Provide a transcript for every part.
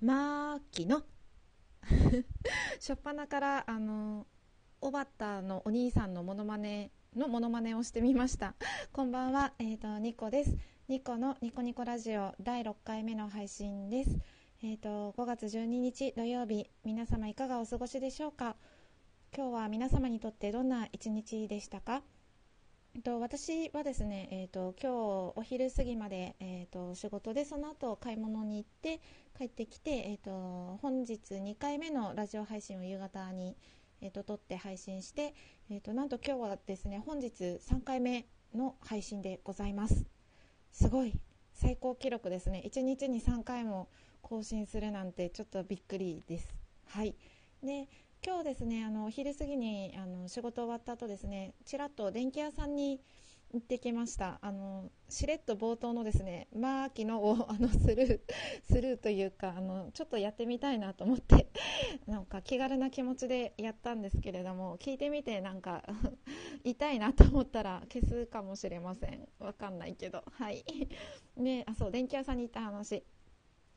マーキの。初っ端からあのおばたのお兄さんのモノマネのモノマネをしてみました。こんばんは、えーと、ニコです。ニコのニコニコラジオ第6回目の配信です。えーと、5月12日土曜日皆様いかがお過ごしでしょうか？今日は皆様にとってどんな一日でしたか？えっと私はですね、えーと、今日お昼過ぎまで、えーと、仕事でその後買い物に行って帰ってきて、えーと、本日2回目のラジオ配信を夕方に、えー、と撮って配信して、えー、となんと今日はですね本日3回目の配信でございます。すごい最高記録ですね。1日に3回も更新するなんてちょっとびっくりです。はい。で今日ですねあのお昼過ぎにあの仕事終わった後ですねちらっと電気屋さんに行ってきました。あのしれっと冒頭のですねマーキノをあのスルースルーというかあのちょっとやってみたいなと思って なんか気軽な気持ちでやったんですけれども聞いてみてなんか 痛いなと思ったら消すかもしれません。わかんないけど。はい。ねあそう電気屋さんに行った話。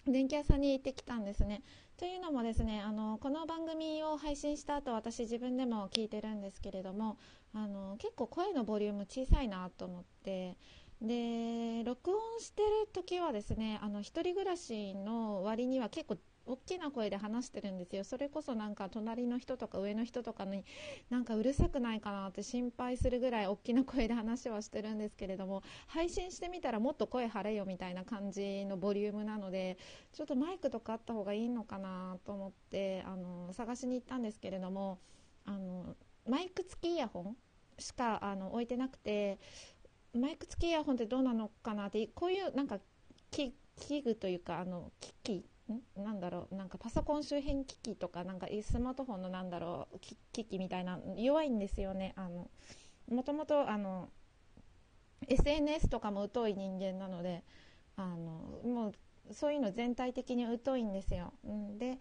電気屋さんに行ってきたんですね。というのもですねあのこの番組を配信した後私自分でも聞いてるんですけれどもあの結構声のボリューム小さいなと思ってで録音してる時はですねあの一人暮らしの割には結構大きな声で話してるんですよ。それこそなんか隣の人とか上の人とかになんかうるさくないかなって心配するぐらい大きな声で話はしてるんですけれども配信してみたらもっと声張れよみたいな感じのボリュームなのでちょっとマイクとかあった方がいいのかなと思ってあの探しに行ったんですけれどもあのマイク付きイヤホンしかあの置いてなくてマイク付きイヤホンってどうなのかなってこういうなんか器具というかあの機器なんだろうなんかパソコン周辺機器とかなんかスマートフォンのなんだろう機器みたいな弱いんですよね。あのもともとあの SNS とかも疎い人間なのであのもうそういうの全体的に疎いんですよ、ん、で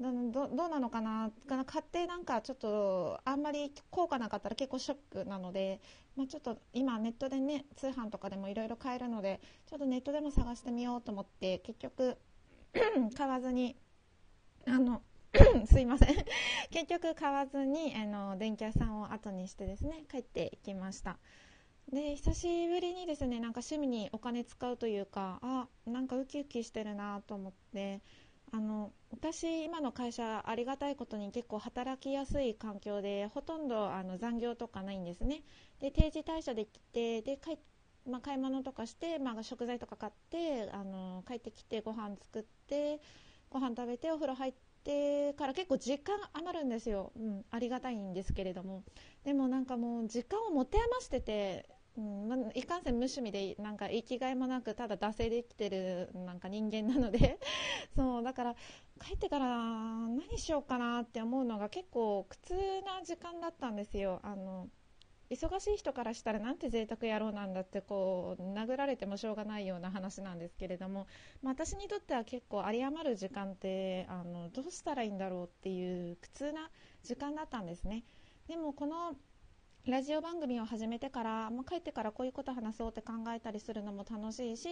どどうなのかな買ってなんかちょっとあんまり効果なかったら結構ショックなので、まあ、ちょっと今ネットでね通販とかでもいろいろ買えるのでちょっとネットでも探してみようと思って結局 買わずにあの すいません。結局買わずにあの電気屋さんを後にしてですね帰っていきました。で久しぶりにですねなんか趣味にお金使うというかあなんかウキウキしてるなと思ってあの私、今の会社ありがたいことに結構働きやすい環境でほとんどあの残業とかないんですね。で定時退社できてで帰っまあ、買い物とかして、まあ、食材とか買ってあの帰ってきてご飯作ってご飯食べてお風呂入ってから結構時間余るんですよ、うん、ありがたいんですけれども。でもなんかもう時間を持て余してて、うんまあ、いかんせん無趣味でなんか生きがいもなくただ惰性で生きてるなんか人間なので。そうだから帰ってから何しようかなって思うのが結構苦痛な時間だったんですよ。あの忙しい人からしたらなんて贅沢野郎なんだってこう殴られてもしょうがないような話なんですけれども、まあ、私にとっては結構有り余る時間ってあのどうしたらいいんだろうっていう苦痛な時間だったんですね。でもこのラジオ番組を始めてから、まあ、帰ってからこういうこと話そうって考えたりするのも楽しいし、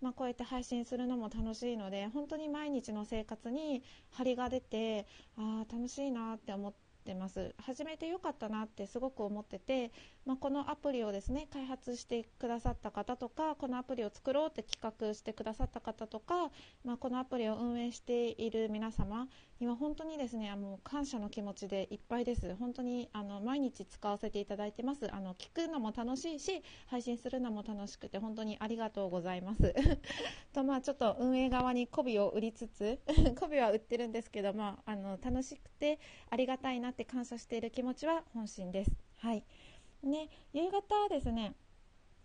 まあ、こうやって配信するのも楽しいので本当に毎日の生活に張りが出てああ楽しいなって思ってってます。始めてよかったなってすごく思ってて、まあ、このアプリをですね開発してくださった方とかこのアプリを作ろうって企画してくださった方とか、まあ、このアプリを運営している皆様には本当にですねもう感謝の気持ちでいっぱいです。本当にあの毎日使わせていただいてます。あの聞くのも楽しいし配信するのも楽しくて本当にありがとうございます。とまあちょっと運営側に媚びを売りつつ 媚びは売ってるんですけど、まあ、あの楽しくてありがたいなって感謝している気持ちは本心です。はい。ね、夕方ですね、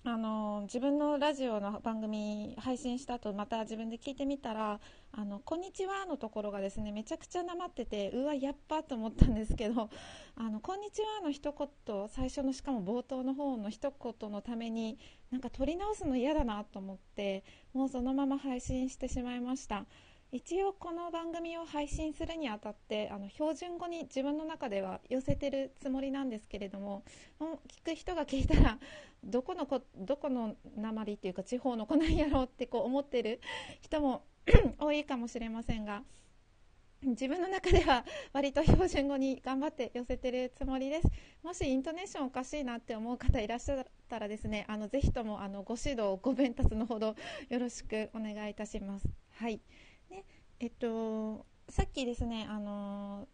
あの自分のラジオの番組配信した後また自分で聞いてみたら「あのこんにちは」のところがですねめちゃくちゃなまっててうわやっぱと思ったんですけど「あのこんにちは」の一言最初のしかも冒頭の方の一言のためになんか取り直すの嫌だなと思ってもうそのまま配信してしまいました。一応この番組を配信するにあたってあの標準語に自分の中では寄せてるつもりなんですけれども聞く人が聞いたら どこのこどこの鉛っていうか地方の子なんやろうってこう思ってる人も 多いかもしれませんが自分の中では 割と標準語に頑張って寄せてるつもりです。もしイントネーションおかしいなって思う方いらっしゃったらですねあのぜひともあのご指導ご鞭達のほどよろしくお願いいたします。はい。えっとさっきですねあの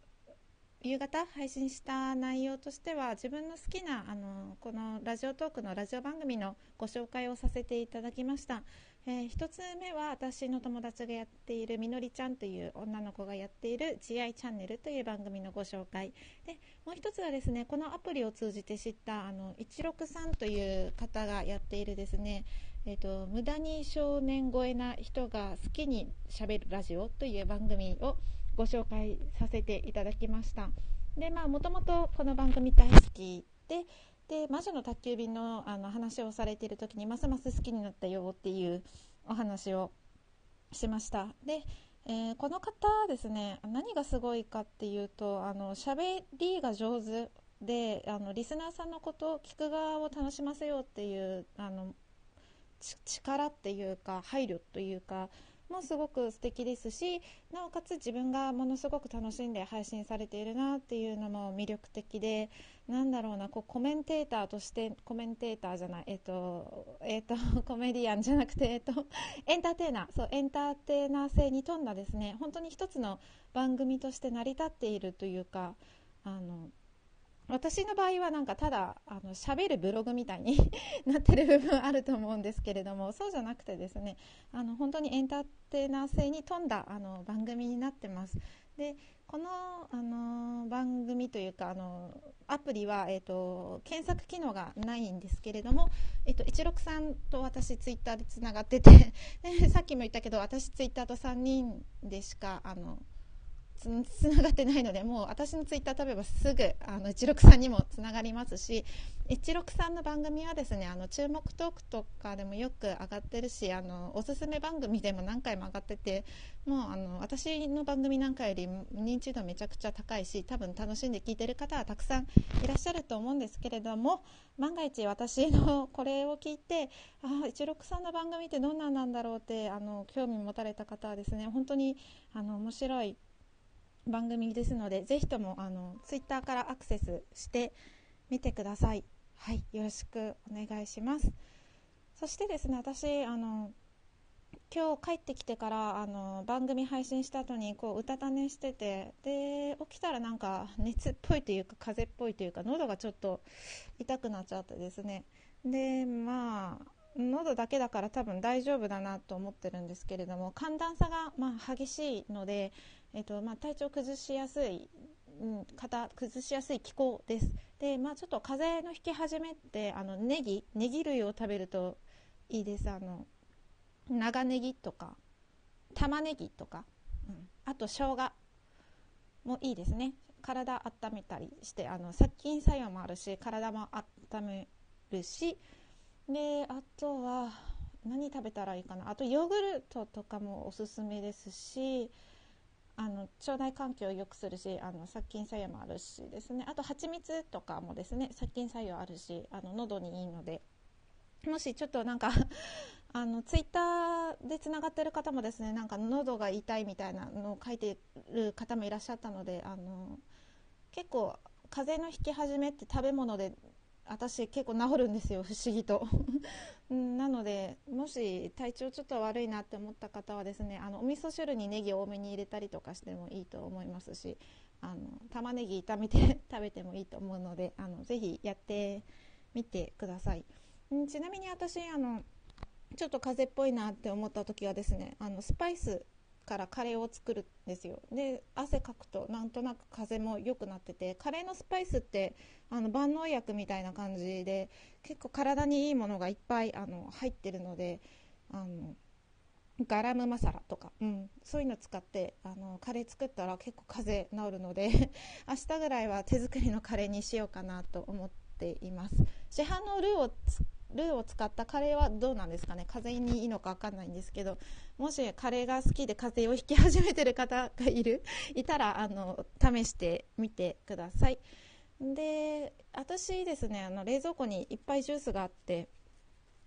夕方配信した内容としては自分の好きなあのこのラジオトークのラジオ番組のご紹介をさせていただきました、えー、1つ目は私の友達がやっているみのりちゃんという女の子がやっている GI チャンネルという番組のご紹介。でもう1つはですねこのアプリを通じて知ったあの163という方がやっているですねえーと、無駄に少年超えな人が好きにしゃべるラジオという番組をご紹介させていただきました。でまあもともとこの番組大好きでで魔女の宅急便のあの話をされている時にますます好きになったよっていうお話をしました。で、えー、この方ですね何がすごいかっていうとあの喋りが上手であのリスナーさんのことを聞く側を楽しませようっていうあの力っていうか配慮というかもすごく素敵ですしなおかつ自分がものすごく楽しんで配信されているなっていうのも魅力的でなんだろうなこうコメンテーターとしてコメンテーターじゃないえっ、とえっ、と コメディアンじゃなくてえっ、とエンターテイナーそうエンターテイナー性に富んだですね本当に一つの番組として成り立っているというかあの私の場合はなんかただあの喋るブログみたいに なってる部分あると思うんですけれどもそうじゃなくてですねあの本当にエンターテイナー性に富んだあの番組になってます。でこのあの番組というかあのアプリは、えーと、検索機能がないんですけれども、えーと、163と私ツイッターでつながってて さっきも言ったけど私ツイッターと3人でしかあのつながってないのでもう私のツイッター食べばすぐあの163にもつながりますし163の番組はですねあの注目トークとかでもよく上がってるしあのおすすめ番組でも何回も上がっててもうあの私の番組なんかより認知度めちゃくちゃ高いし多分楽しんで聞いてる方はたくさんいらっしゃると思うんですけれども万が一私のこれを聞いてああ163の番組ってどんなんなんだろうってあの興味持たれた方はですね本当にあの面白い番組ですのでぜひともあのツイッターからアクセスしてみてください。はい、よろしくお願いします。そしてですね、私あの今日帰ってきてからあの番組配信した後にこううたた寝しててで起きたらなんか熱っぽいというか風邪っぽいというか喉がちょっと痛くなっちゃってですねでまあ喉だけだから多分大丈夫だなと思ってるんですけれども寒暖差がまあ激しいのでえーとまあ、体調崩しやすい、うん、方崩しやすい気候です。で、まあ、ちょっと風邪の引き始めってあのネギネギ類を食べるといいです。あの長ネギとか玉ねぎとか、うん、あと生姜もいいですね。体温めたりしてあの殺菌作用もあるし体も温めるし。であとは何食べたらいいかな。あとヨーグルトとかもおすすめですしあの腸内環境を良くするしあの殺菌作用もあるしですね。あと蜂蜜とかもですね殺菌作用あるしあの喉にいいので。もしちょっとなんか あのツイッターでつながってる方もですねなんか喉が痛いみたいなのを書いてる方もいらっしゃったのであの結構風邪の引き始めって食べ物で私結構治るんですよ不思議と。なのでもし体調ちょっと悪いなって思った方はですねあのお味噌汁にネギを多めに入れたりとかしてもいいと思いますしあの玉ねぎ炒めて 食べてもいいと思うのであのぜひやってみてください。んちなみに私あのちょっと風邪っぽいなって思った時はですねあのスパイスからカレーを作るんですよ。で汗かくとなんとなく風も良くなっててカレーのスパイスってあの万能薬みたいな感じで結構体にいいものがいっぱいあの入ってるのであのガラムマサラとか、うん、そういうの使ってあのカレー作ったら結構風邪治るので 明日ぐらいは手作りのカレーにしようかなと思っています。市販のルーをルーを使ったカレーはどうなんですかね？風邪にいいのか分かんないんですけどもしカレーが好きで風邪をひき始めてる方がいるいたらあの試してみてください。で私ですねあの冷蔵庫にいっぱいジュースがあって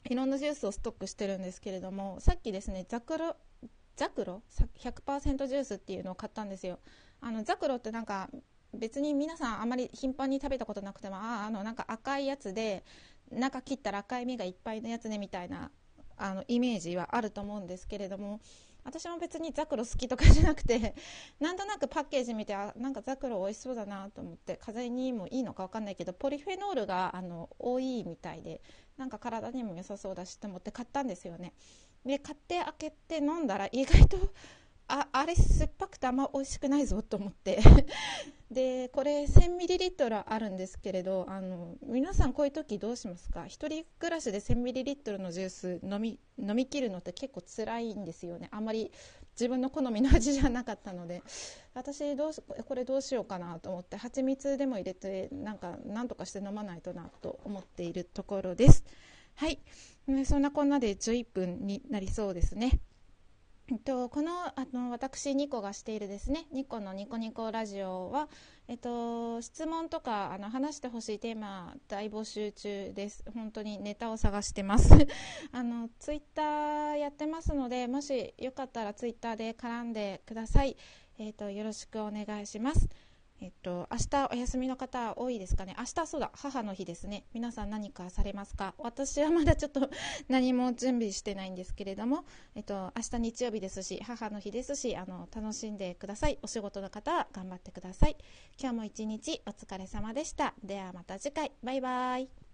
いろんなジュースをストックしてるんですけれどもさっきですねザクロザクロ？100%ジュースっていうのを買ったんですよ。あのザクロってなんか別に皆さんあまり頻繁に食べたことなくてもああのなんか赤いやつで中切ったら赤い実がいっぱいのやつねみたいなあのイメージはあると思うんですけれども私も別にザクロ好きとかじゃなくて なんとなくパッケージ見てあなんかザクロ美味しそうだなと思って風邪にもいいのか分かんないけどポリフェノールがあの多いみたいでなんか体にも良さそうだしと思って買ったんですよね。で買って開けて飲んだら意外とああれ酸っぱくてあんま美味しくないぞと思ってでこれ 1000ml あるんですけれどあの皆さんこういう時どうしますか？1人暮らしで 1000ml のジュース飲み飲み切るのって結構辛いんですよね。あまり自分の好みの味じゃなかったので。私どうこれどうしようかなと思って蜂蜜でも入れてなんかなんとかして飲まないとなと思っているところです。はい。そんなこんなで11分になりそうですね。えっと、このあの私、ニコがしているですねニコのニコニコラジオは、えっと、質問とかあの話してほしいテーマ大募集中です。本当にネタを探してます あのツイッターやってますのでもしよかったらツイッターで絡んでください。えっと、よろしくお願いします。えっと、明日お休みの方多いですかね？明日そうだ、母の日ですね。皆さん何かされますか？私はまだちょっと 何も準備してないんですけれども、えっと、明日日曜日ですし、母の日ですし、あの、楽しんでください。お仕事の方は頑張ってください。今日も一日お疲れ様でした。ではまた次回。バイバイ。